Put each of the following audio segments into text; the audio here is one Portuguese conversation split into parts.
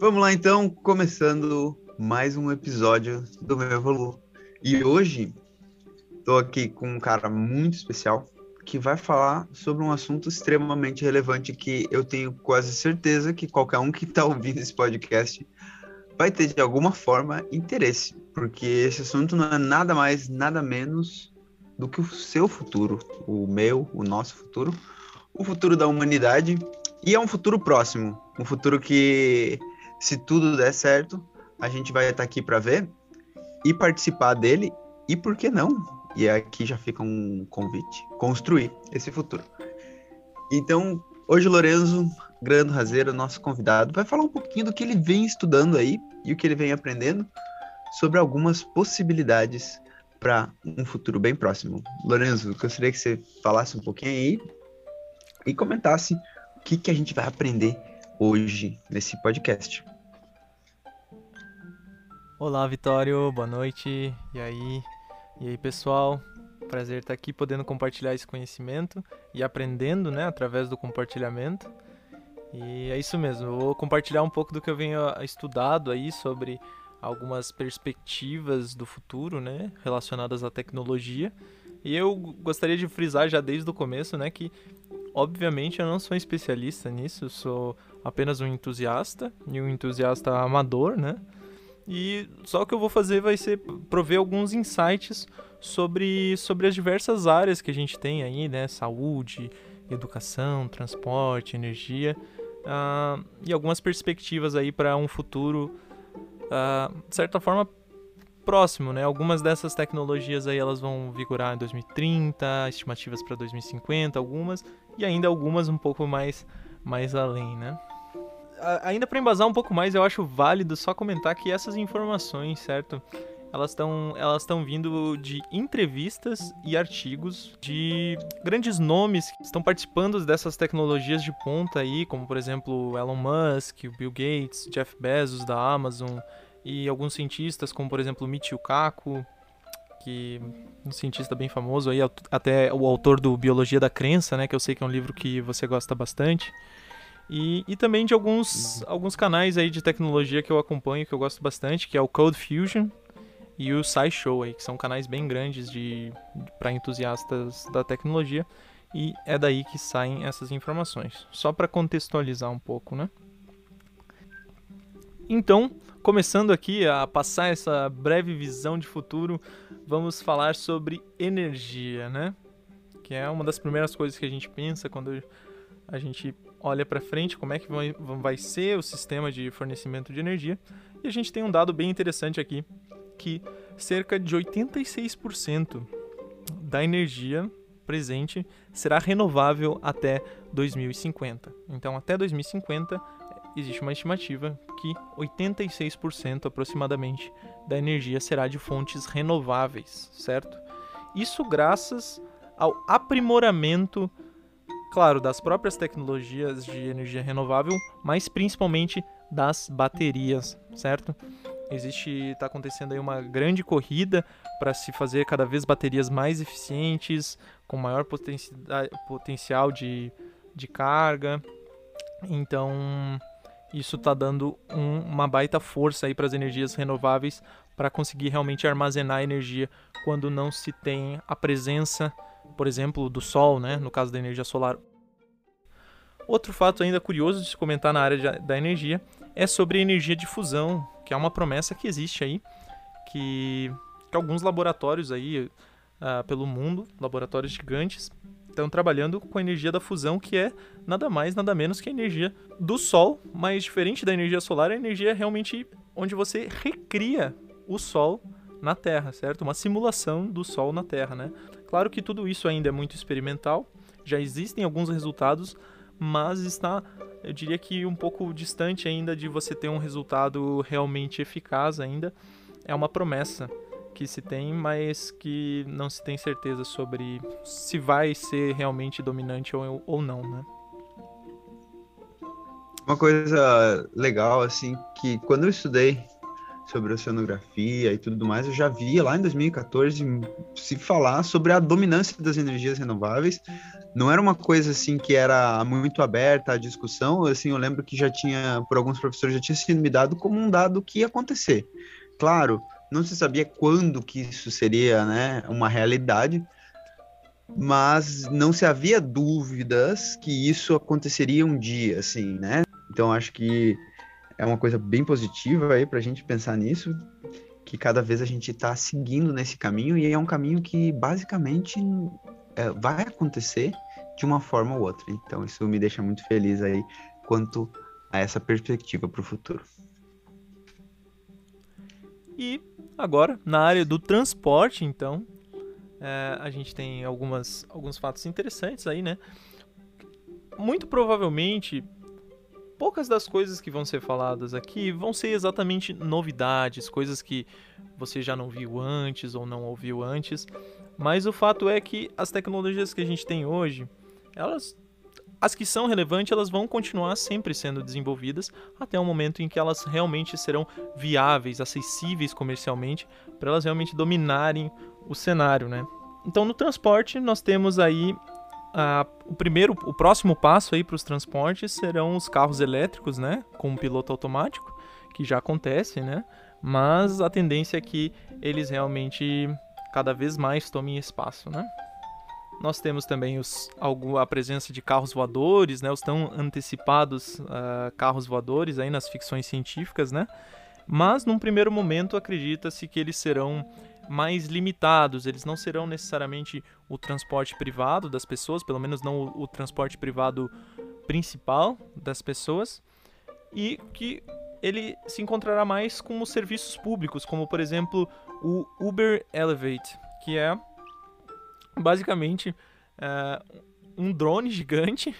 Vamos lá então, começando mais um episódio do meu Evolu. E hoje estou aqui com um cara muito especial que vai falar sobre um assunto extremamente relevante que eu tenho quase certeza que qualquer um que está ouvindo esse podcast vai ter de alguma forma interesse, porque esse assunto não é nada mais, nada menos do que o seu futuro, o meu, o nosso futuro, o futuro da humanidade e é um futuro próximo, um futuro que se tudo der certo, a gente vai estar aqui para ver e participar dele e por que não? E aqui já fica um convite, construir esse futuro. Então, hoje Lorenzo Grando Razeiro, nosso convidado, vai falar um pouquinho do que ele vem estudando aí e o que ele vem aprendendo sobre algumas possibilidades para um futuro bem próximo. Lorenzo, gostaria que você falasse um pouquinho aí e comentasse o que, que a gente vai aprender hoje nesse podcast. Olá, Vitório, boa noite. E aí? E aí, pessoal? Prazer estar aqui podendo compartilhar esse conhecimento e aprendendo, né, através do compartilhamento. E é isso mesmo, eu vou compartilhar um pouco do que eu venho estudado aí sobre algumas perspectivas do futuro, né, relacionadas à tecnologia. E eu gostaria de frisar já desde o começo, né, que obviamente eu não sou especialista nisso, eu sou apenas um entusiasta e um entusiasta amador, né? E só o que eu vou fazer vai ser prover alguns insights sobre, sobre as diversas áreas que a gente tem aí, né? Saúde, educação, transporte, energia uh, e algumas perspectivas aí para um futuro, uh, de certa forma, próximo, né? Algumas dessas tecnologias aí elas vão vigorar em 2030, estimativas para 2050, algumas e ainda algumas um pouco mais mais além, né? Ainda para embasar um pouco mais, eu acho válido só comentar que essas informações, certo? elas estão elas vindo de entrevistas e artigos de grandes nomes que estão participando dessas tecnologias de ponta aí, como por exemplo Elon Musk, Bill Gates, Jeff Bezos da Amazon e alguns cientistas como por exemplo Michio Kaku, que um cientista bem famoso aí, até o autor do Biologia da Crença, né, que eu sei que é um livro que você gosta bastante. E, e também de alguns, alguns canais aí de tecnologia que eu acompanho, que eu gosto bastante, que é o Code Fusion, e o SciShow aí, que são canais bem grandes de, de para entusiastas da tecnologia e é daí que saem essas informações. Só para contextualizar um pouco, né? Então, começando aqui a passar essa breve visão de futuro, vamos falar sobre energia, né? Que é uma das primeiras coisas que a gente pensa quando a gente olha para frente, como é que vai, vai ser o sistema de fornecimento de energia. E a gente tem um dado bem interessante aqui, que cerca de 86% da energia presente será renovável até 2050. Então, até 2050 existe uma estimativa que 86% aproximadamente da energia será de fontes renováveis, certo? Isso graças ao aprimoramento, claro, das próprias tecnologias de energia renovável, mas principalmente das baterias, certo? Existe, está acontecendo aí uma grande corrida para se fazer cada vez baterias mais eficientes, com maior potenci potencial de, de carga. Então, isso está dando um, uma baita força aí para as energias renováveis para conseguir realmente armazenar energia quando não se tem a presença, por exemplo, do sol, né? no caso da energia solar. Outro fato ainda curioso de se comentar na área de, da energia é sobre a energia de fusão, que é uma promessa que existe aí, que, que alguns laboratórios aí uh, pelo mundo, laboratórios gigantes, estão trabalhando com a energia da fusão, que é nada mais, nada menos que a energia do Sol, mas diferente da energia solar, a energia é realmente onde você recria o Sol na Terra, certo? Uma simulação do Sol na Terra, né? Claro que tudo isso ainda é muito experimental, já existem alguns resultados, mas está eu diria que um pouco distante ainda de você ter um resultado realmente eficaz ainda. É uma promessa que se tem, mas que não se tem certeza sobre se vai ser realmente dominante ou, ou não, né? Uma coisa legal, assim, que quando eu estudei sobre oceanografia e tudo mais, eu já via lá em 2014 se falar sobre a dominância das energias renováveis. Não era uma coisa assim que era muito aberta à discussão, assim, eu lembro que já tinha, por alguns professores, já tinha sido me dado como um dado que ia acontecer. Claro, não se sabia quando que isso seria, né, uma realidade, mas não se havia dúvidas que isso aconteceria um dia, assim, né? Então acho que é uma coisa bem positiva aí para a gente pensar nisso, que cada vez a gente está seguindo nesse caminho e é um caminho que basicamente é, vai acontecer de uma forma ou outra. Então isso me deixa muito feliz aí quanto a essa perspectiva para o futuro. E agora, na área do transporte, então, é, a gente tem algumas, alguns fatos interessantes aí, né? Muito provavelmente, poucas das coisas que vão ser faladas aqui vão ser exatamente novidades, coisas que você já não viu antes ou não ouviu antes. Mas o fato é que as tecnologias que a gente tem hoje, elas as que são relevantes, elas vão continuar sempre sendo desenvolvidas até o momento em que elas realmente serão viáveis, acessíveis comercialmente, para elas realmente dominarem o cenário, né? Então, no transporte, nós temos aí Uh, o primeiro, o próximo passo aí para os transportes serão os carros elétricos, né, com piloto automático, que já acontece, né, mas a tendência é que eles realmente cada vez mais tomem espaço, né. Nós temos também os, a presença de carros voadores, né, os tão antecipados uh, carros voadores aí nas ficções científicas, né, mas num primeiro momento acredita-se que eles serão mais limitados, eles não serão necessariamente o transporte privado das pessoas, pelo menos não o, o transporte privado principal das pessoas, e que ele se encontrará mais com os serviços públicos, como por exemplo o Uber Elevate, que é basicamente é, um drone gigante,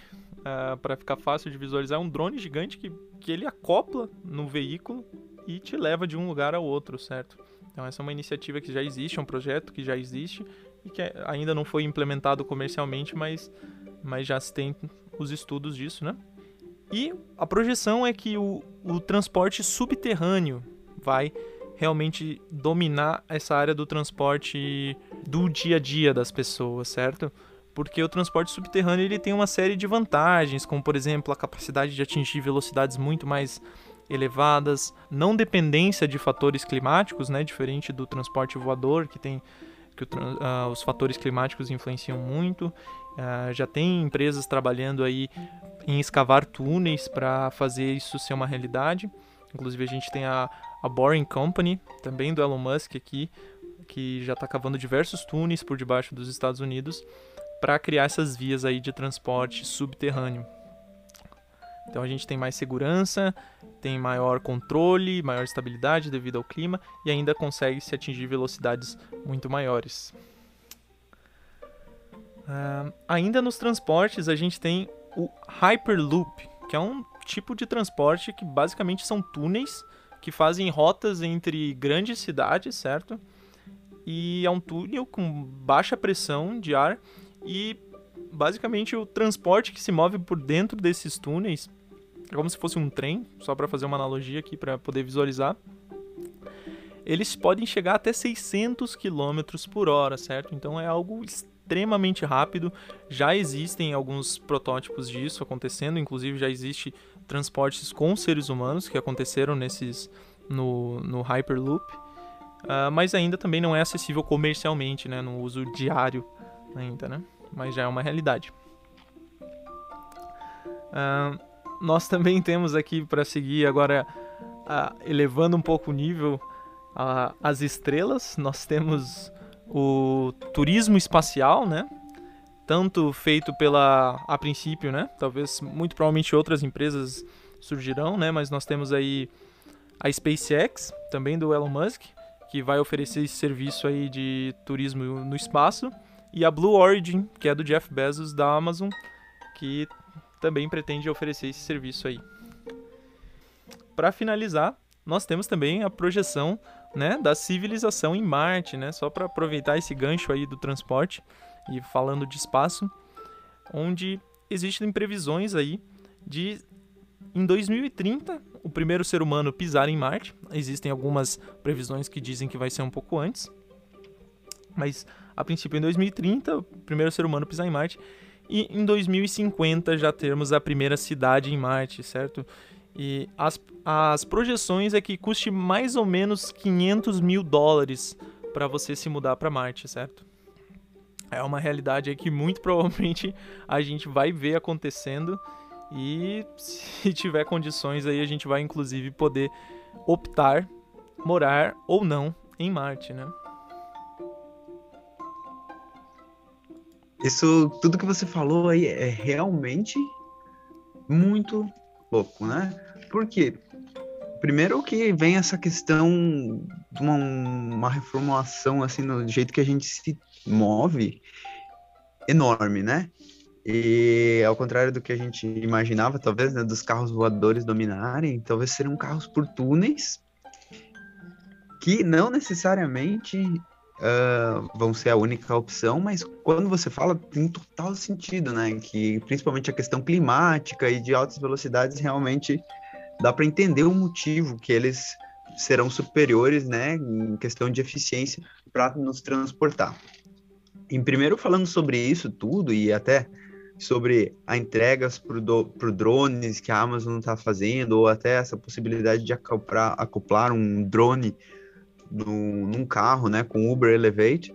é, para ficar fácil de visualizar, um drone gigante que, que ele acopla no veículo e te leva de um lugar ao outro, certo? Então essa é uma iniciativa que já existe, é um projeto que já existe e que ainda não foi implementado comercialmente, mas, mas já se tem os estudos disso, né? E a projeção é que o, o transporte subterrâneo vai realmente dominar essa área do transporte do dia a dia das pessoas, certo? Porque o transporte subterrâneo ele tem uma série de vantagens, como por exemplo a capacidade de atingir velocidades muito mais elevadas, não dependência de fatores climáticos, né, diferente do transporte voador, que tem que o, uh, os fatores climáticos influenciam muito. Uh, já tem empresas trabalhando aí em escavar túneis para fazer isso ser uma realidade. Inclusive a gente tem a, a Boring Company, também do Elon Musk aqui, que já está cavando diversos túneis por debaixo dos Estados Unidos para criar essas vias aí de transporte subterrâneo. Então a gente tem mais segurança, tem maior controle, maior estabilidade devido ao clima e ainda consegue se atingir velocidades muito maiores. Uh, ainda nos transportes a gente tem o Hyperloop, que é um tipo de transporte que basicamente são túneis que fazem rotas entre grandes cidades, certo? E é um túnel com baixa pressão de ar e basicamente o transporte que se move por dentro desses túneis é como se fosse um trem, só para fazer uma analogia aqui para poder visualizar. Eles podem chegar até 600 km por hora, certo? Então é algo extremamente rápido. Já existem alguns protótipos disso acontecendo, inclusive já existe transportes com seres humanos que aconteceram nesses no, no Hyperloop, uh, mas ainda também não é acessível comercialmente, né, no uso diário ainda, né? Mas já é uma realidade. Uh, nós também temos aqui para seguir agora, uh, elevando um pouco o nível, uh, as estrelas. Nós temos o turismo espacial, né? Tanto feito pela, a princípio, né? Talvez, muito provavelmente outras empresas surgirão, né? Mas nós temos aí a SpaceX, também do Elon Musk, que vai oferecer esse serviço aí de turismo no espaço. E a Blue Origin, que é do Jeff Bezos da Amazon, que também pretende oferecer esse serviço aí. Para finalizar, nós temos também a projeção né, da civilização em Marte, né, só para aproveitar esse gancho aí do transporte e falando de espaço, onde existem previsões aí de em 2030, o primeiro ser humano pisar em Marte. Existem algumas previsões que dizem que vai ser um pouco antes. Mas, a princípio, em 2030, o primeiro ser humano pisar em Marte. E em 2050 já termos a primeira cidade em Marte, certo? E as, as projeções é que custe mais ou menos 500 mil dólares para você se mudar para Marte, certo? É uma realidade que muito provavelmente a gente vai ver acontecendo e se tiver condições aí a gente vai inclusive poder optar morar ou não em Marte, né? Isso, tudo que você falou aí é realmente muito louco, né? Por quê? Primeiro que vem essa questão de uma, uma reformulação, assim, no jeito que a gente se move, enorme, né? E ao contrário do que a gente imaginava, talvez, né, dos carros voadores dominarem, talvez seriam carros por túneis que não necessariamente uh, vão ser a única opção, mas quando você fala, tem total sentido, né? Que principalmente a questão climática e de altas velocidades realmente dá para entender o motivo que eles serão superiores, né, em questão de eficiência para nos transportar. Em primeiro falando sobre isso tudo e até sobre a entregas para drones que a Amazon está fazendo ou até essa possibilidade de acoplar, acoplar um drone no, num carro, né, com Uber Elevate,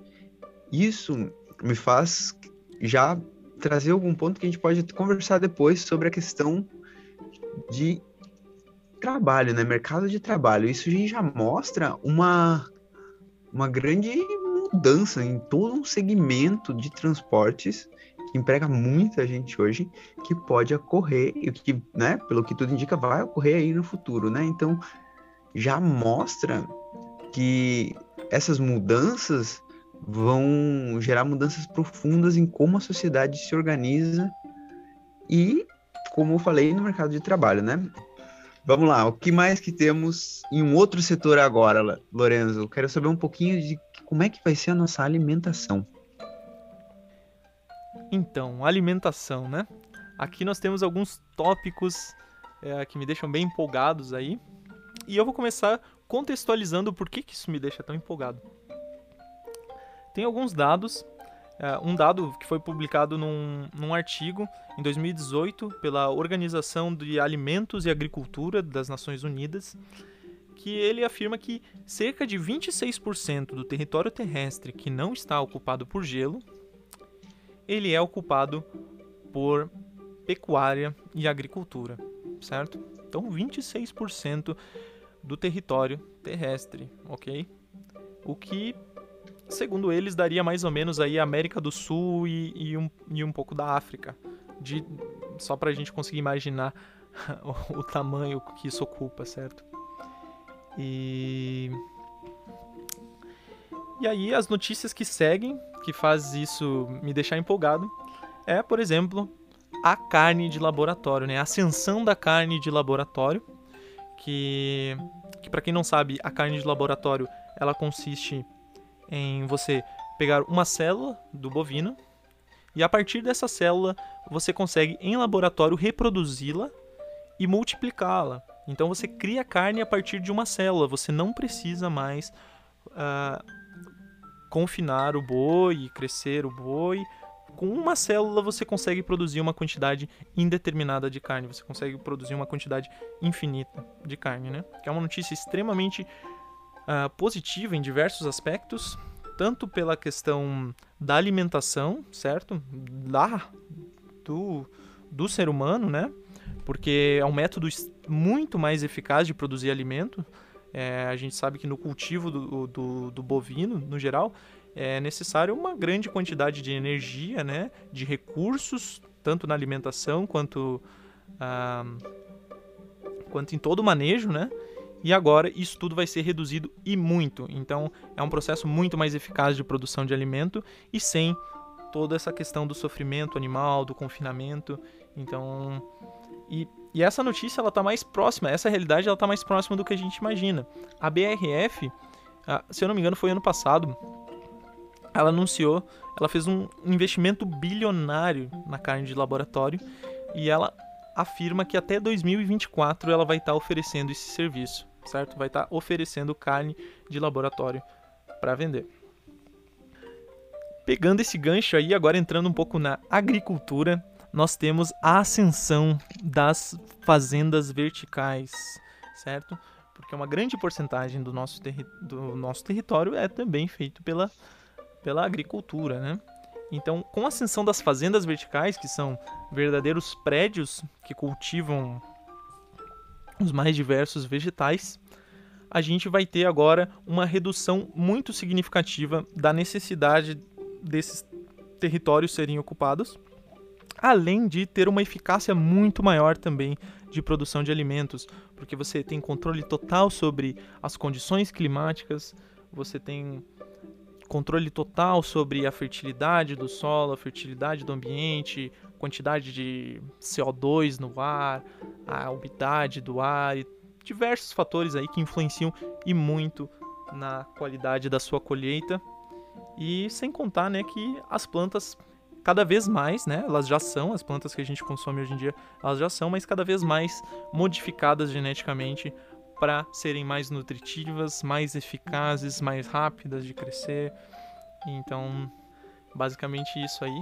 isso me faz já trazer algum ponto que a gente pode conversar depois sobre a questão de trabalho, né? Mercado de trabalho. Isso já mostra uma, uma grande mudança em todo um segmento de transportes que emprega muita gente hoje que pode ocorrer e que, né, pelo que tudo indica, vai ocorrer aí no futuro, né? Então já mostra que essas mudanças vão gerar mudanças profundas em como a sociedade se organiza e, como eu falei, no mercado de trabalho, né? Vamos lá, o que mais que temos em um outro setor agora, Lorenzo? Quero saber um pouquinho de como é que vai ser a nossa alimentação. Então, alimentação, né? Aqui nós temos alguns tópicos é, que me deixam bem empolgados aí. E eu vou começar contextualizando por que, que isso me deixa tão empolgado. Tem alguns dados é, um dado que foi publicado num, num artigo em 2018 pela Organização de Alimentos e Agricultura das Nações Unidas, que ele afirma que cerca de 26% do território terrestre que não está ocupado por gelo, ele é ocupado por pecuária e agricultura, certo? Então 26% do território terrestre, ok? O que segundo eles, daria mais ou menos aí a América do Sul e, e, um, e um pouco da África. De, só para a gente conseguir imaginar o, tamanho que isso ocupa, certo? E... E aí as notícias que seguem, que faz isso me deixar empolgado, é, por exemplo, a carne de laboratório, né? A ascensão da carne de laboratório, que, que para quem não sabe, a carne de laboratório, ela consiste em você pegar uma célula do bovino e a partir dessa célula você consegue em laboratório reproduzi-la e multiplicá-la. Então você cria carne a partir de uma célula, você não precisa mais uh, confinar o boi, crescer o boi. Com uma célula você consegue produzir uma quantidade indeterminada de carne, você consegue produzir uma quantidade infinita de carne, né? Que é uma notícia extremamente uh, positiva em diversos aspectos, tanto pela questão da alimentação, certo? Lá do, do ser humano, né? Porque é um método muito mais eficaz de produzir alimento. É, a gente sabe que no cultivo do, do, do, bovino, no geral, é necessário uma grande quantidade de energia, né? De recursos, tanto na alimentação quanto, ah, quanto em todo o manejo, né? E agora isso tudo vai ser reduzido e muito. Então é um processo muito mais eficaz de produção de alimento e sem toda essa questão do sofrimento animal, do confinamento. Então, e, e essa notícia ela está mais próxima, essa realidade ela está mais próxima do que a gente imagina. A BRF, se eu não me engano, foi ano passado, ela anunciou, ela fez um investimento bilionário na carne de laboratório e ela afirma que até 2024 ela vai estar tá oferecendo esse serviço, certo? Vai estar tá oferecendo carne de laboratório para vender. Pegando esse gancho aí, agora entrando um pouco na agricultura, nós temos a ascensão das fazendas verticais, certo? Porque uma grande porcentagem do nosso, do nosso território é também feito pela, pela agricultura, né? Então, com a ascensão das fazendas verticais, que são verdadeiros prédios que cultivam os mais diversos vegetais, a gente vai ter agora uma redução muito significativa da necessidade desses territórios serem ocupados além de ter uma eficácia muito maior também de produção de alimentos, porque você tem controle total sobre as condições climáticas, você tem controle total sobre a fertilidade do solo, a fertilidade do ambiente, quantidade de CO2 no ar, a umidade do ar e diversos fatores aí que influenciam e muito na qualidade da sua colheita. E sem contar, né, que as plantas cada vez mais, né? Elas já são, as plantas que a gente consome hoje em dia, elas já são, mas cada vez mais modificadas geneticamente para serem mais nutritivas, mais eficazes, mais rápidas de crescer. Então, basicamente isso aí.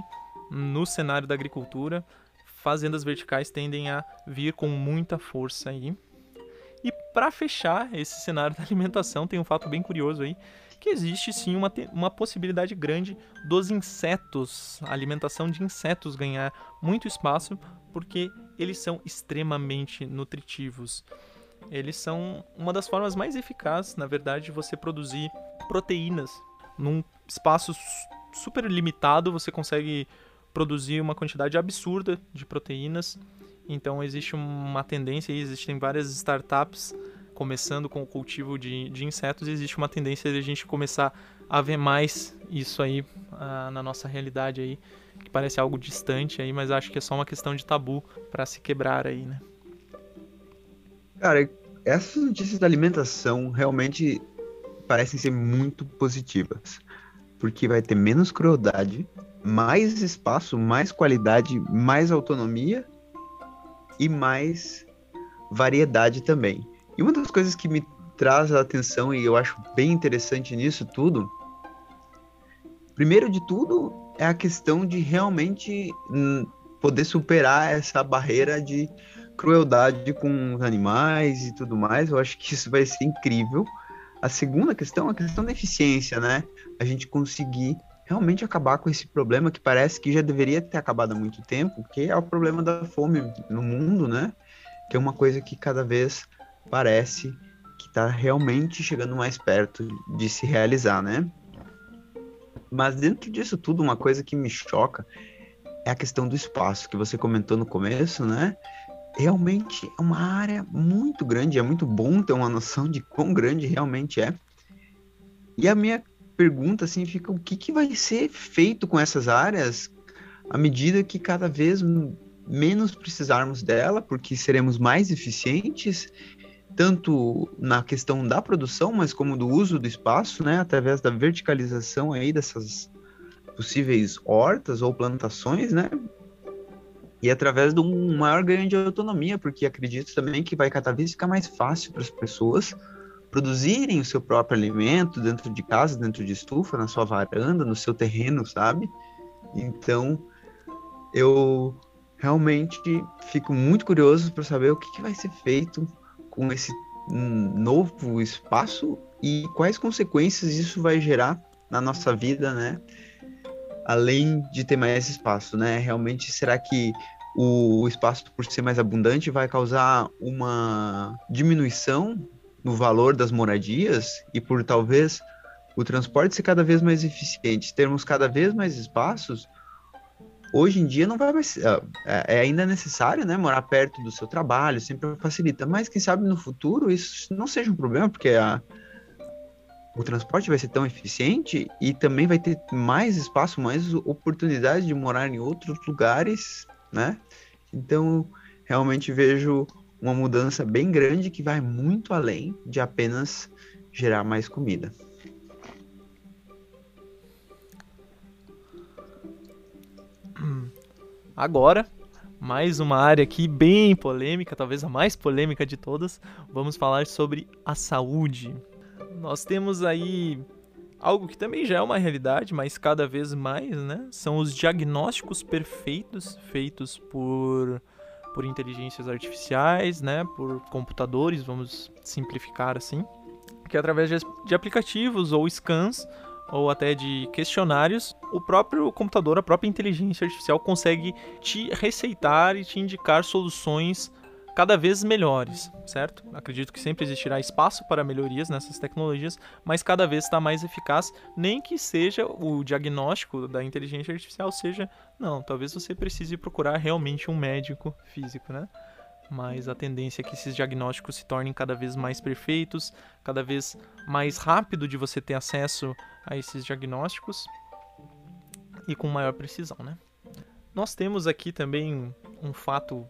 No cenário da agricultura, fazendas verticais tendem a vir com muita força aí. E para fechar esse cenário da alimentação, tem um fato bem curioso aí, que existe sim uma, uma possibilidade grande dos insetos, a alimentação de insetos ganhar muito espaço, porque eles são extremamente nutritivos. Eles são uma das formas mais eficazes, na verdade, de você produzir proteínas. Num espaço super limitado, você consegue produzir uma quantidade absurda de proteínas. Então existe uma tendência, existem várias startups começando com o cultivo de, de insetos, existe uma tendência de a gente começar a ver mais isso aí uh, na nossa realidade aí, que parece algo distante aí, mas acho que é só uma questão de tabu para se quebrar aí, né? Cara, essas notícias da alimentação realmente parecem ser muito positivas, porque vai ter menos crueldade, mais espaço, mais qualidade, mais autonomia e mais variedade também. E uma das coisas que me traz a atenção e eu acho bem interessante nisso tudo, primeiro de tudo, é a questão de realmente hum, poder superar essa barreira de crueldade com os animais e tudo mais. Eu acho que isso vai ser incrível. A segunda questão é a questão da eficiência, né? A gente conseguir realmente acabar com esse problema que parece que já deveria ter acabado há muito tempo, que é o problema da fome no mundo, né? Que é uma coisa que cada vez parece que está realmente chegando mais perto de se realizar, né? Mas dentro disso tudo, uma coisa que me choca é a questão do espaço que você comentou no começo, né? Realmente é uma área muito grande, é muito bom ter uma noção de quão grande realmente é. E a minha pergunta assim fica o que, que vai ser feito com essas áreas à medida que cada vez menos precisarmos dela, porque seremos mais eficientes tanto na questão da produção, mas como do uso do espaço, né, através da verticalização aí dessas possíveis hortas ou plantações, né, e através de um maior ganho de autonomia, porque acredito também que vai cada vez ficar mais fácil para as pessoas produzirem o seu próprio alimento dentro de casa, dentro de estufa, na sua varanda, no seu terreno, sabe? Então, eu realmente fico muito curioso para saber o que, que vai ser feito com esse novo espaço e quais consequências isso vai gerar na nossa vida, né? Além de ter mais espaço, né? Realmente, será que o espaço, por ser mais abundante, vai causar uma diminuição no valor das moradias e por talvez o transporte ser cada vez mais eficiente, termos cada vez mais espaços, hoje em dia não vai mais é, é ainda necessário, né, morar perto do seu trabalho, sempre facilita, mas quem sabe no futuro isso não seja um problema, porque a, o transporte vai ser tão eficiente e também vai ter mais espaço, mais oportunidade de morar em outros lugares, né? Então, realmente vejo uma mudança bem grande que vai muito além de apenas gerar mais comida. Agora, mais uma área aqui bem polêmica, talvez a mais polêmica de todas. Vamos falar sobre a saúde. Nós temos aí algo que também já é uma realidade, mas cada vez mais, né? São os diagnósticos perfeitos feitos por por inteligências artificiais, né, por computadores, vamos simplificar assim, que através de, de aplicativos ou scans ou até de questionários, o próprio computador, a própria inteligência artificial consegue te receitar e te indicar soluções cada vez melhores, certo? Acredito que sempre existirá espaço para melhorias nessas tecnologias, mas cada vez está mais eficaz, nem que seja o diagnóstico da inteligência artificial seja, não, talvez você precise procurar realmente um médico físico, né? mas a tendência é que esses diagnósticos se tornem cada vez mais perfeitos, cada vez mais rápido de você ter acesso a esses diagnósticos e com maior precisão, né? Nós temos aqui também um fato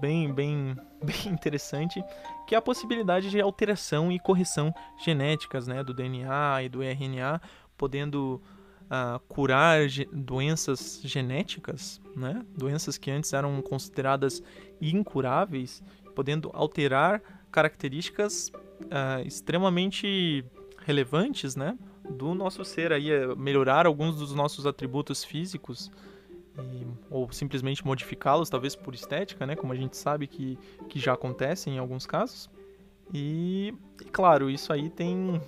bem, bem, bem interessante, que é a possibilidade de alteração e correção genéticas, né, do DNA e do RNA, podendo uh, curar doenças genéticas, né? doenças que antes eram consideradas incuráveis, podendo alterar características uh, extremamente relevantes né? do nosso ser, aí, é melhorar alguns dos nossos atributos físicos. E, ou simplesmente modificá-los, talvez por estética, né? Como a gente sabe que, que já acontece em alguns casos. E, claro, isso aí tem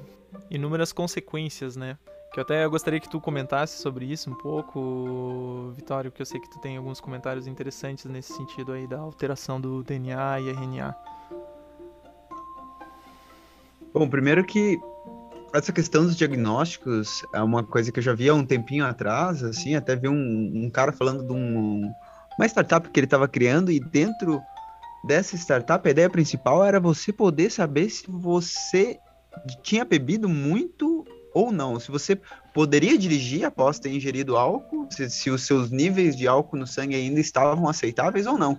inúmeras consequências, né? Que eu até gostaria que tu comentasse sobre isso um pouco, Vitório, que eu sei que tu tem alguns comentários interessantes nesse sentido aí da alteração do DNA e RNA. Bom, primeiro que essa questão dos diagnósticos é uma coisa que eu já vi há um tempinho atrás, assim, até vi um, um cara falando de um, uma startup que ele estava criando e dentro dessa startup a ideia principal era você poder saber se você tinha bebido muito ou não. Se você poderia dirigir após ter ingerido álcool, se, se os seus níveis de álcool no sangue ainda estavam aceitáveis ou não.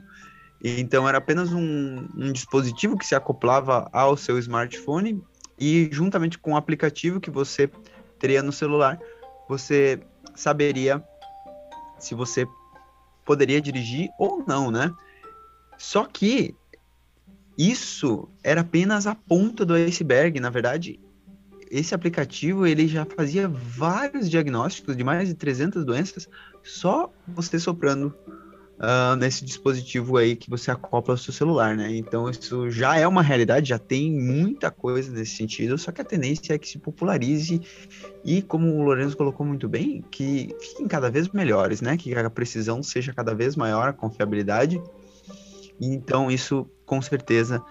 Então era apenas um, um dispositivo que se acoplava ao seu smartphone e juntamente com o aplicativo que você teria no celular, você saberia se você poderia dirigir ou não, né? Só que isso era apenas a ponta do iceberg. Na verdade, esse aplicativo ele já fazia vários diagnósticos de mais de 300 doenças só você soprando uh, nesse dispositivo aí que você acopla ao seu celular, né? Então isso já é uma realidade, já tem muita coisa nesse sentido, só que a tendência é que se popularize e, como o Lourenço colocou muito bem, que fiquem cada vez melhores, né? Que a precisão seja cada vez maior, a confiabilidade. Então isso com certeza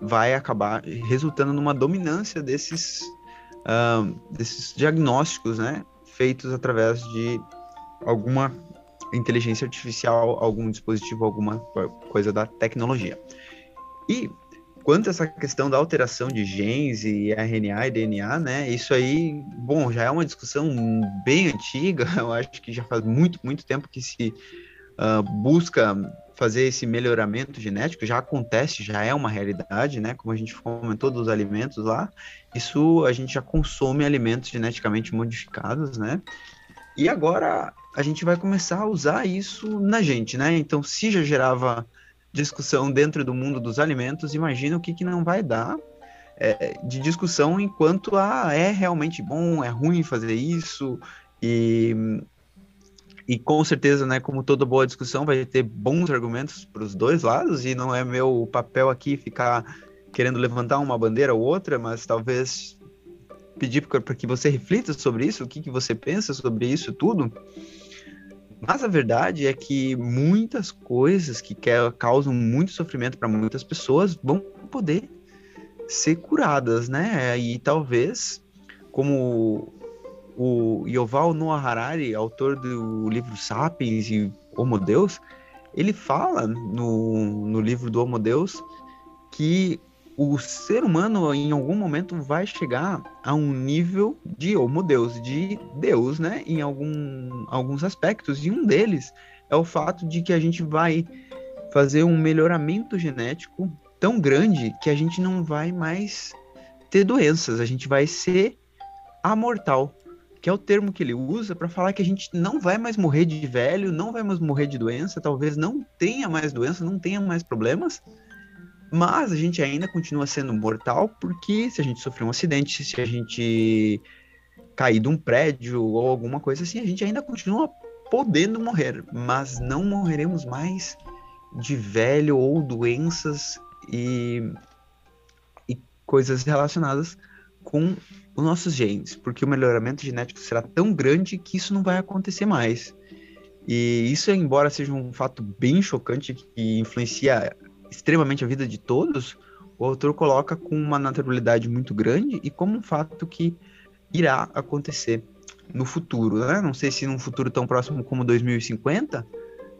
vai acabar resultando numa dominância desses uh, desses diagnósticos, né, feitos através de alguma inteligência artificial, algum dispositivo, alguma coisa da tecnologia. E quanto a essa questão da alteração de genes e RNA e DNA, né? Isso aí, bom, já é uma discussão bem antiga. Eu acho que já faz muito, muito tempo que se uh, busca fazer esse melhoramento genético, já acontece, já é uma realidade, né? Como a gente comentou dos alimentos lá, isso a gente já consome alimentos geneticamente modificados, né? E agora a gente vai começar a usar isso na gente, né? Então, se já gerava discussão dentro do mundo dos alimentos, imagina o que, que não vai dar é, de discussão enquanto ah, é realmente bom, é ruim fazer isso, e e com certeza, né, como toda boa discussão, vai ter bons argumentos para os dois lados, e não é meu papel aqui ficar querendo levantar uma bandeira ou outra, mas talvez pedir para que você reflita sobre isso, o que, que você pensa sobre isso tudo. Mas a verdade é que muitas coisas que causam muito sofrimento para muitas pessoas vão poder ser curadas, né? E talvez, como o Yuval Noah Harari, autor do livro Sapiens e Homo Deus, ele fala no, no livro do Homo Deus que o ser humano em algum momento vai chegar a um nível de Homo Deus, de Deus, né? Em algum, alguns aspectos. E um deles é o fato de que a gente vai fazer um melhoramento genético tão grande que a gente não vai mais ter doenças, a gente vai ser amortal. que é o termo que ele usa para falar que a gente não vai mais morrer de velho, não vai mais morrer de doença, talvez não tenha mais doença, não tenha mais problemas, mas a gente ainda continua sendo mortal porque se a gente sofrer um acidente, se a gente cair de um prédio ou alguma coisa assim, a gente ainda continua podendo morrer, mas não morreremos mais de velho ou doenças e, e coisas relacionadas com os nossos genes, porque o melhoramento genético será tão grande que isso não vai acontecer mais. E isso, embora seja um fato bem chocante que influencia extremamente a vida de todos, o autor coloca com uma naturalidade muito grande e como um fato que irá acontecer no futuro, né? Não sei se num futuro tão próximo como 2050,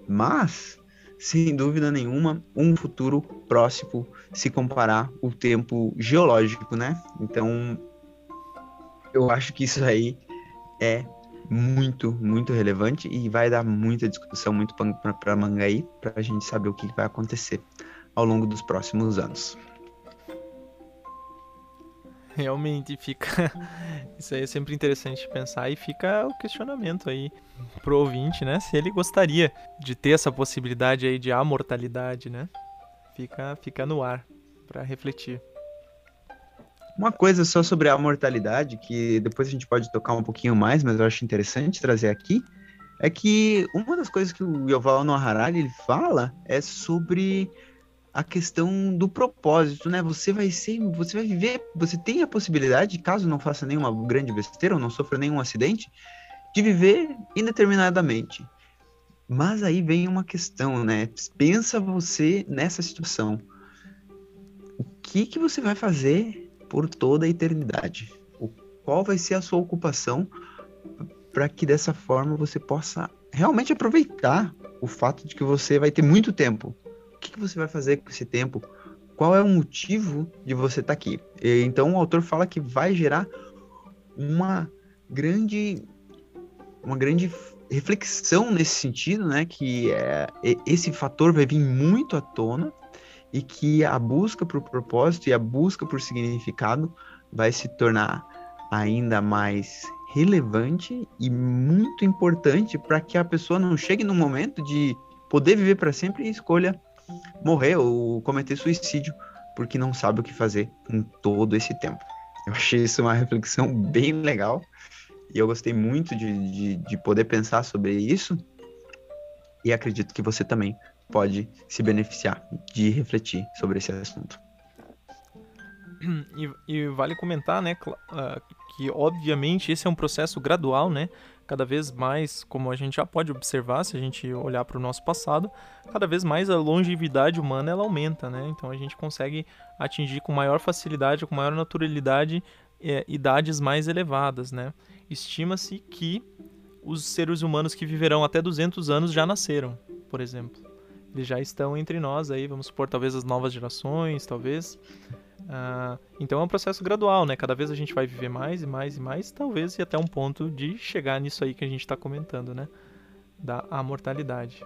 mas sem dúvida nenhuma, um futuro próximo se comparar o tempo geológico, né? Então, eu acho que isso aí é muito, muito relevante e vai dar muita discussão, muito para manga aí, para a gente saber o que vai acontecer ao longo dos próximos anos. Realmente fica. Isso aí é sempre interessante pensar e fica o questionamento aí pro ouvinte, né? Se ele gostaria de ter essa possibilidade aí de amortalidade, né? Fica, fica no ar para refletir. Uma coisa só sobre a mortalidade, que depois a gente pode tocar um pouquinho mais, mas eu acho interessante trazer aqui, é que uma das coisas que o Yuval Noah Harari ele fala é sobre a questão do propósito, né? Você vai ser, você vai viver, você tem a possibilidade, caso não faça nenhuma grande besteira ou não sofra nenhum acidente, de viver indeterminadamente. Mas aí vem uma questão, né? Pensa você nessa situação. O que que você vai fazer por toda a eternidade. Qual vai ser a sua ocupação para que dessa forma você possa realmente aproveitar o fato de que você vai ter muito tempo. Que, que você vai fazer com esse tempo? Qual é o motivo de você estar tá aqui? E, então o autor fala que vai gerar uma grande uma grande reflexão nesse sentido, né? Que é, esse fator vai vir muito à tona e que a busca por propósito e a busca por significado vai se tornar ainda mais relevante e muito importante para que a pessoa não chegue no momento de poder viver para sempre e escolha morrer ou cometer suicídio porque não sabe o que fazer com todo esse tempo. Eu achei isso uma reflexão bem legal e eu gostei muito de, de, de poder pensar sobre isso e acredito que você também pode se beneficiar de refletir sobre esse assunto. E, e vale comentar, né, ah, que obviamente esse é um processo gradual, né? Cada vez mais, como a gente já pode observar, se a gente olhar para o nosso passado, cada vez mais a longevidade humana ela aumenta, né? Então a gente consegue atingir com maior facilidade, com maior naturalidade, é, idades mais elevadas, né? Estima-se que os seres humanos que viverão até 200 anos já nasceram, por exemplo eles já estão entre nós aí, vamos supor, talvez as novas gerações, talvez. Uh, então é um processo gradual, né? Cada vez a gente vai viver mais e mais e mais, talvez e até um ponto de chegar nisso aí que a gente está comentando, né? Da amortalidade.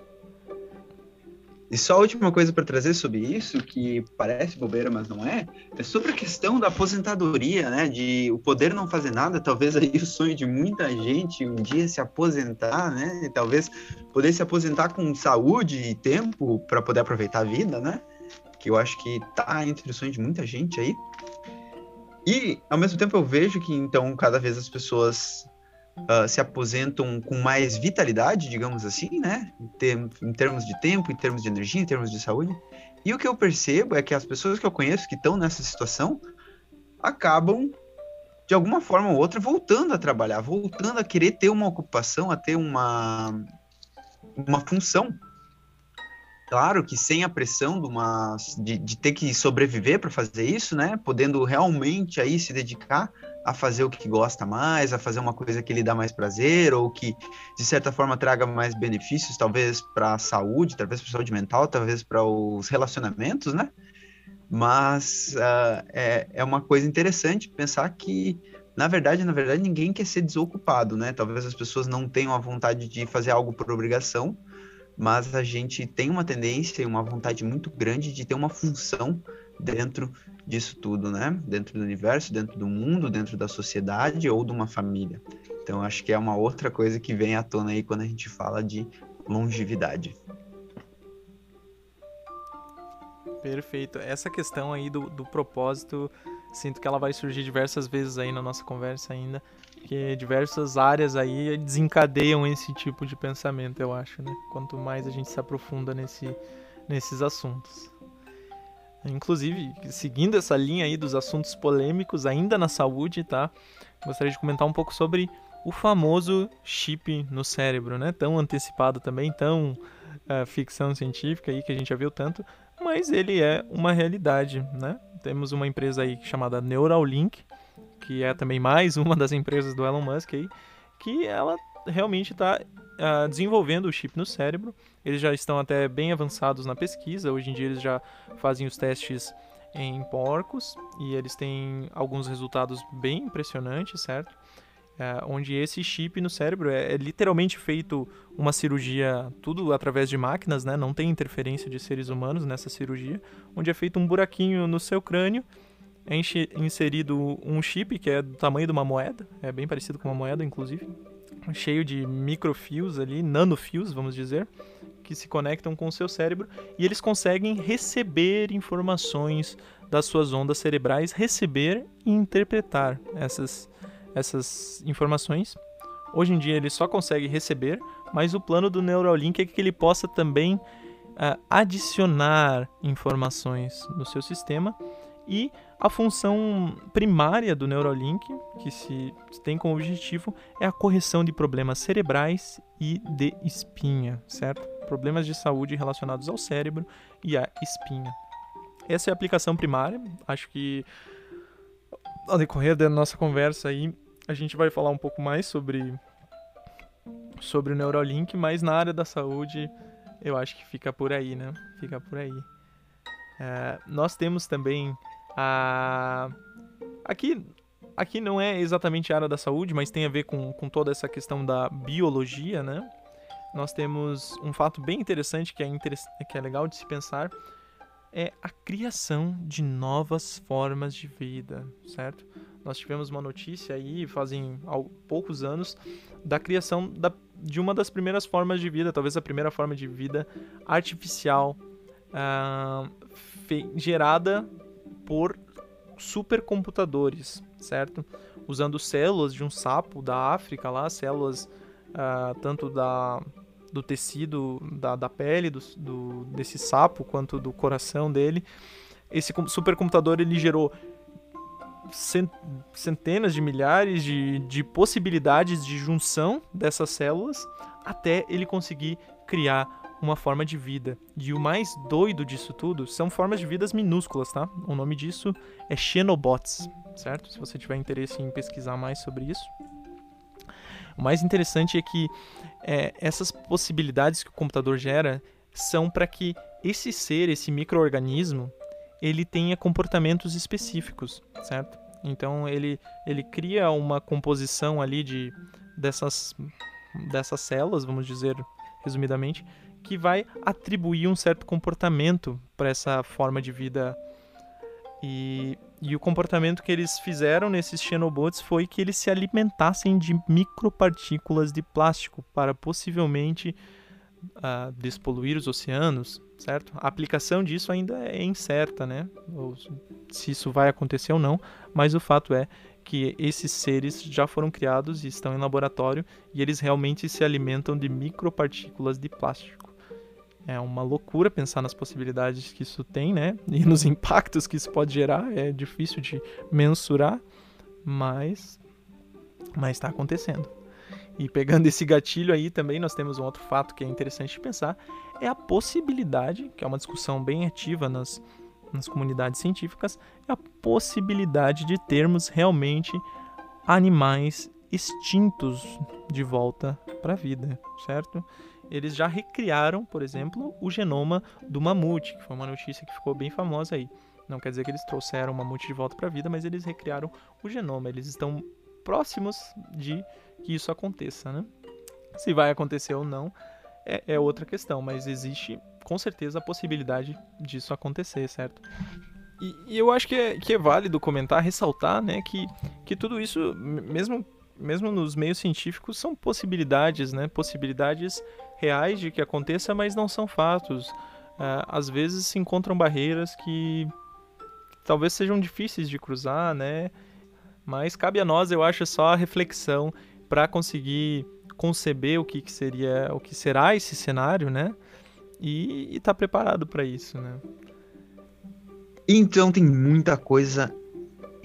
E só a última coisa para trazer sobre isso, que parece bobeira, mas não é, é sobre a questão da aposentadoria, né? De o poder não fazer nada, talvez aí o sonho de muita gente um dia se aposentar, né? E talvez poder se aposentar com saúde e tempo para poder aproveitar a vida, né? Que eu acho que tá entre os sonhos de muita gente aí. E ao mesmo tempo eu vejo que então cada vez as pessoas uh, se aposentam com mais vitalidade, digamos assim, né? Em, em termos de tempo, em termos de energia, em termos de saúde. E o que eu percebo é que as pessoas que eu conheço que estão nessa situação acabam, de alguma forma ou outra, voltando a trabalhar, voltando a querer ter uma ocupação, a ter uma, uma função. Claro que sem a pressão de, uma, de, de ter que sobreviver para fazer isso, né? Podendo realmente aí se dedicar a fazer o que gosta mais, a fazer uma coisa que lhe dá mais prazer ou que de certa forma traga mais benefícios, talvez para a saúde, talvez para a saúde mental, talvez para os relacionamentos, né? Mas uh, é, é uma coisa interessante pensar que na verdade, na verdade, ninguém quer ser desocupado, né? Talvez as pessoas não tenham a vontade de fazer algo por obrigação, mas a gente tem uma tendência e uma vontade muito grande de ter uma função dentro disso tudo, né? Dentro do universo, dentro do mundo, dentro da sociedade ou de uma família. Então acho que é uma outra coisa que vem à tona aí quando a gente fala de longevidade. Perfeito. Essa questão aí do, do propósito, sinto que ela vai surgir diversas vezes aí na nossa conversa ainda, porque diversas áreas aí desencadeiam esse tipo de pensamento, eu acho, né? Quanto mais a gente se aprofunda nesse, nesses assuntos. Inclusive, seguindo essa linha aí dos assuntos polêmicos ainda na saúde, tá? Gostaria de comentar um pouco sobre o famoso chip no cérebro, né? Tão antecipado também, tão uh, ficção científica aí que a gente já viu tanto, mas ele é uma realidade, né? Temos uma empresa aí chamada Neuralink, que é também mais uma das empresas do Elon Musk aí, que ela realmente está uh, ah, desenvolvendo o chip no cérebro. Eles já estão até bem avançados na pesquisa. Hoje em dia eles já fazem os testes em porcos e eles têm alguns resultados bem impressionantes, certo? é, onde esse chip no cérebro é, é, literalmente feito uma cirurgia, tudo através de máquinas, né? Não tem interferência de seres humanos nessa cirurgia, onde é feito um buraquinho no seu crânio, é inserido um chip que é do tamanho de uma moeda, é bem parecido com uma moeda, inclusive, cheio de microfios ali, nanofios, vamos dizer, que se conectam com o seu cérebro e eles conseguem receber informações das suas ondas cerebrais, receber e interpretar essas essas informações. Hoje em dia ele só consegue receber, mas o plano do Neuralink é que ele possa também uh, adicionar informações no seu sistema e a função primária do Neuralink, que se tem como objetivo, é a correção de problemas cerebrais e de espinha, certo? Problemas de saúde relacionados ao cérebro e à espinha. Essa é a aplicação primária. Acho que ao decorrer da nossa conversa aí, a gente vai falar um pouco mais sobre sobre o Neuralink, mas na área da saúde eu acho que fica por aí, né? Fica por aí. É, nós temos também a aqui aqui não é exatamente a área da saúde, mas tem a ver com, com toda essa questão da biologia, né? Nós temos um fato bem interessante que é, interess... que é legal de se pensar, é a criação de novas formas de vida, certo? Nós tivemos uma notícia aí, fazem poucos anos, da criação da, de uma das primeiras formas de vida, talvez a primeira forma de vida artificial uh, gerada por supercomputadores, certo? Usando células de um sapo da África lá, células uh, tanto da, do tecido, da, da pele do, do, desse sapo, quanto do coração dele. Esse supercomputador ele gerou centenas de milhares de, de possibilidades de junção dessas células até ele conseguir criar uma forma de vida. E o mais doido disso tudo são formas de vidas minúsculas, tá? O nome disso é Xenobots, certo? Se você tiver interesse em pesquisar mais sobre isso. O mais interessante é que é, essas possibilidades que o computador gera são para que esse ser, esse microorganismo, ele tenha comportamentos específicos, certo? Então ele, ele cria uma composição ali de dessas dessas células, vamos dizer resumidamente, que vai atribuir um certo comportamento para essa forma de vida. E, e o comportamento que eles fizeram nesses xenobots foi que eles se alimentassem de micropartículas de plástico para possivelmente uh, despoluir os oceanos, certo? A aplicação disso ainda é incerta, né? Ou se isso vai acontecer ou não, mas o fato é que esses seres já foram criados e estão em laboratório e eles realmente se alimentam de micropartículas de plástico. É uma loucura pensar nas possibilidades que isso tem, né? E nos impactos que isso pode gerar. É difícil de mensurar, mas mas está acontecendo. E pegando esse gatilho aí também, nós temos um outro fato que é interessante de pensar, é a possibilidade, que é uma discussão bem ativa nas, nas comunidades científicas, é a possibilidade de termos realmente animais extintos de volta para a vida, certo? Eles já recriaram, por exemplo, o genoma do mamute, que foi uma notícia que ficou bem famosa aí. Não quer dizer que eles trouxeram o mamute de volta para a vida, mas eles recriaram o genoma. Eles estão próximos de que isso aconteça, né? Se vai acontecer ou não é, é outra questão, mas existe com certeza a possibilidade disso acontecer, certo? E, e, eu acho que é, que é válido comentar, ressaltar, né, que, que tudo isso, mesmo mesmo nos meios científicos, são possibilidades, né? Possibilidades reais de que aconteça, mas não são fatos. Uh, às vezes se encontram barreiras que, talvez sejam difíceis de cruzar, né? Mas cabe a nós, eu acho, só a reflexão para conseguir conceber o que, que seria, o que será esse cenário, né? E estar tá preparado para isso, né? Então tem muita coisa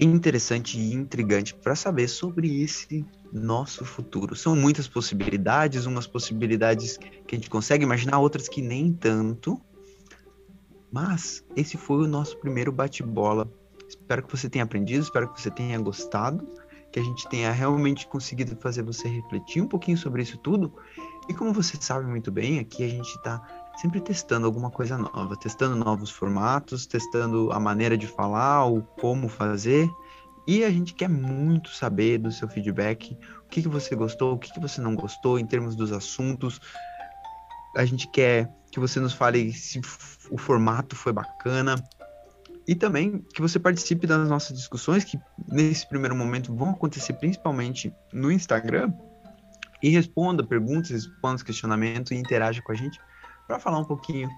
interessante e intrigante para saber sobre esse nosso futuro. São muitas possibilidades, umas possibilidades que a gente consegue imaginar, outras que nem tanto. Mas esse foi o nosso primeiro bate-bola. Espero que você tenha aprendido, espero que você tenha gostado, que a gente tenha realmente conseguido fazer você refletir um pouquinho sobre isso tudo. E como você sabe muito bem, aqui a gente está sempre testando alguma coisa nova, testando novos formatos, testando a maneira de falar, o como fazer. E a gente quer muito saber do seu feedback, o que, que você gostou, o que, que você não gostou em termos dos assuntos. A gente quer que você nos fale se o formato foi bacana. E também que você participe das nossas discussões, que nesse primeiro momento vão acontecer principalmente no Instagram. E responda perguntas, responda os questionamentos e interaja com a gente para falar um pouquinho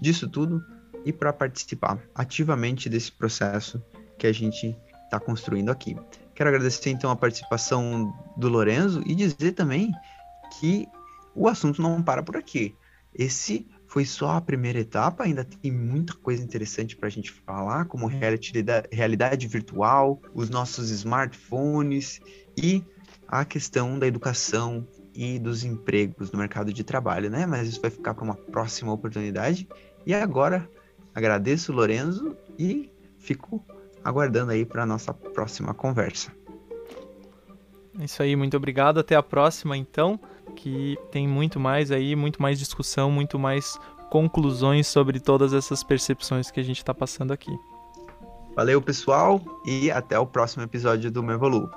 disso tudo e para participar ativamente desse processo que a gente está construindo aqui. Quero agradecer então a participação do Lorenzo e dizer também que o assunto não para por aqui. Esse foi só a primeira etapa, ainda tem muita coisa interessante para a gente falar, como realidade virtual, os nossos smartphones e a questão da educação e dos empregos no mercado de trabalho, né? Mas isso vai ficar para uma próxima oportunidade. E agora agradeço, Lorenzo, e fico aguardando aí para a nossa próxima conversa. É isso aí, muito obrigado. Até a próxima, então, que tem muito mais aí, muito mais discussão, muito mais conclusões sobre todas essas percepções que a gente está passando aqui. Valeu, pessoal, e até o próximo episódio do Mevolu.